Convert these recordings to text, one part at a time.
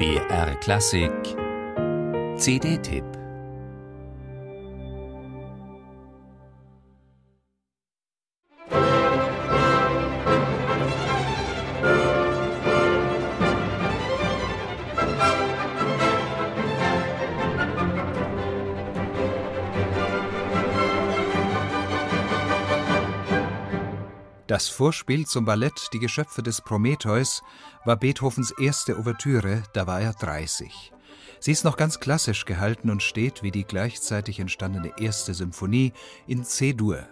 BR Klassik. CD-Tipp Das Vorspiel zum Ballett Die Geschöpfe des Prometheus war Beethovens erste Ouvertüre, da war er 30. Sie ist noch ganz klassisch gehalten und steht, wie die gleichzeitig entstandene erste Symphonie, in C-Dur.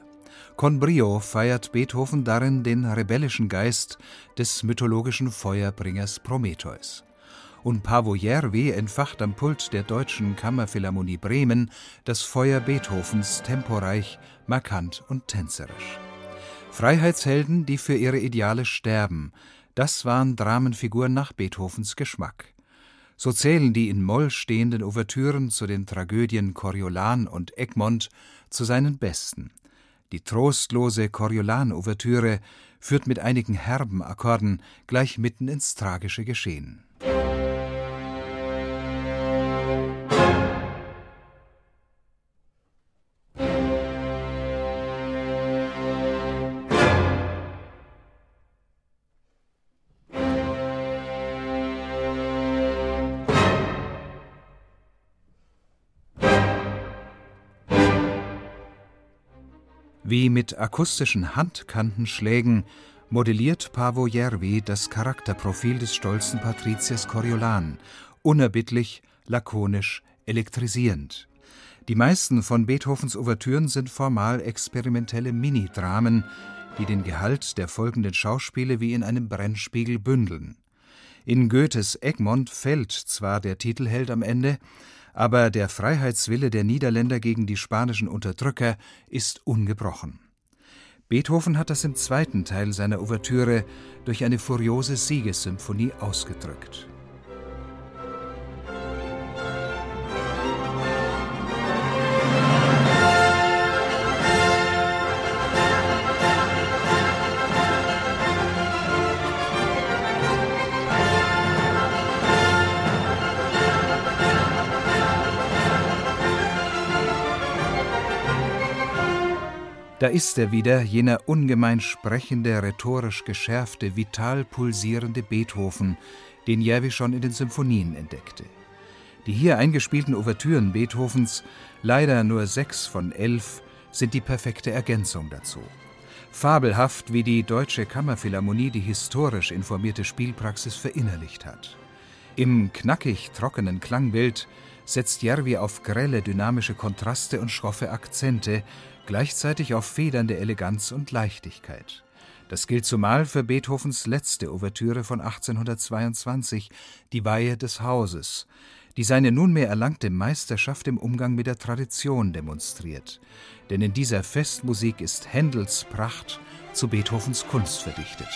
Con brio feiert Beethoven darin den rebellischen Geist des mythologischen Feuerbringers Prometheus. Und Pavo Järvi entfacht am Pult der Deutschen Kammerphilharmonie Bremen das Feuer Beethovens temporeich, markant und tänzerisch. Freiheitshelden, die für ihre Ideale sterben, das waren Dramenfiguren nach Beethovens Geschmack. So zählen die in Moll stehenden Ouvertüren zu den Tragödien Coriolan und Egmont zu seinen besten. Die trostlose Coriolan-Ouvertüre führt mit einigen herben Akkorden gleich mitten ins tragische Geschehen. Wie mit akustischen Handkantenschlägen modelliert Pavo Järvi das Charakterprofil des stolzen Patriziers Coriolan, unerbittlich, lakonisch, elektrisierend. Die meisten von Beethovens Ouvertüren sind formal experimentelle Minidramen, die den Gehalt der folgenden Schauspiele wie in einem Brennspiegel bündeln. In Goethes Egmont fällt zwar der Titelheld am Ende, aber der Freiheitswille der Niederländer gegen die spanischen Unterdrücker ist ungebrochen. Beethoven hat das im zweiten Teil seiner Ouvertüre durch eine furiose Siegessymphonie ausgedrückt. Da ist er wieder, jener ungemein sprechende, rhetorisch geschärfte, vital pulsierende Beethoven, den Järvi schon in den Symphonien entdeckte. Die hier eingespielten Ouvertüren Beethovens, leider nur sechs von elf, sind die perfekte Ergänzung dazu. Fabelhaft, wie die Deutsche Kammerphilharmonie die historisch informierte Spielpraxis verinnerlicht hat. Im knackig trockenen Klangbild setzt Järvi auf grelle dynamische Kontraste und schroffe Akzente, gleichzeitig auf federnde Eleganz und Leichtigkeit. Das gilt zumal für Beethovens letzte Ouvertüre von 1822, die Weihe des Hauses, die seine nunmehr erlangte Meisterschaft im Umgang mit der Tradition demonstriert. Denn in dieser Festmusik ist Händels Pracht zu Beethovens Kunst verdichtet.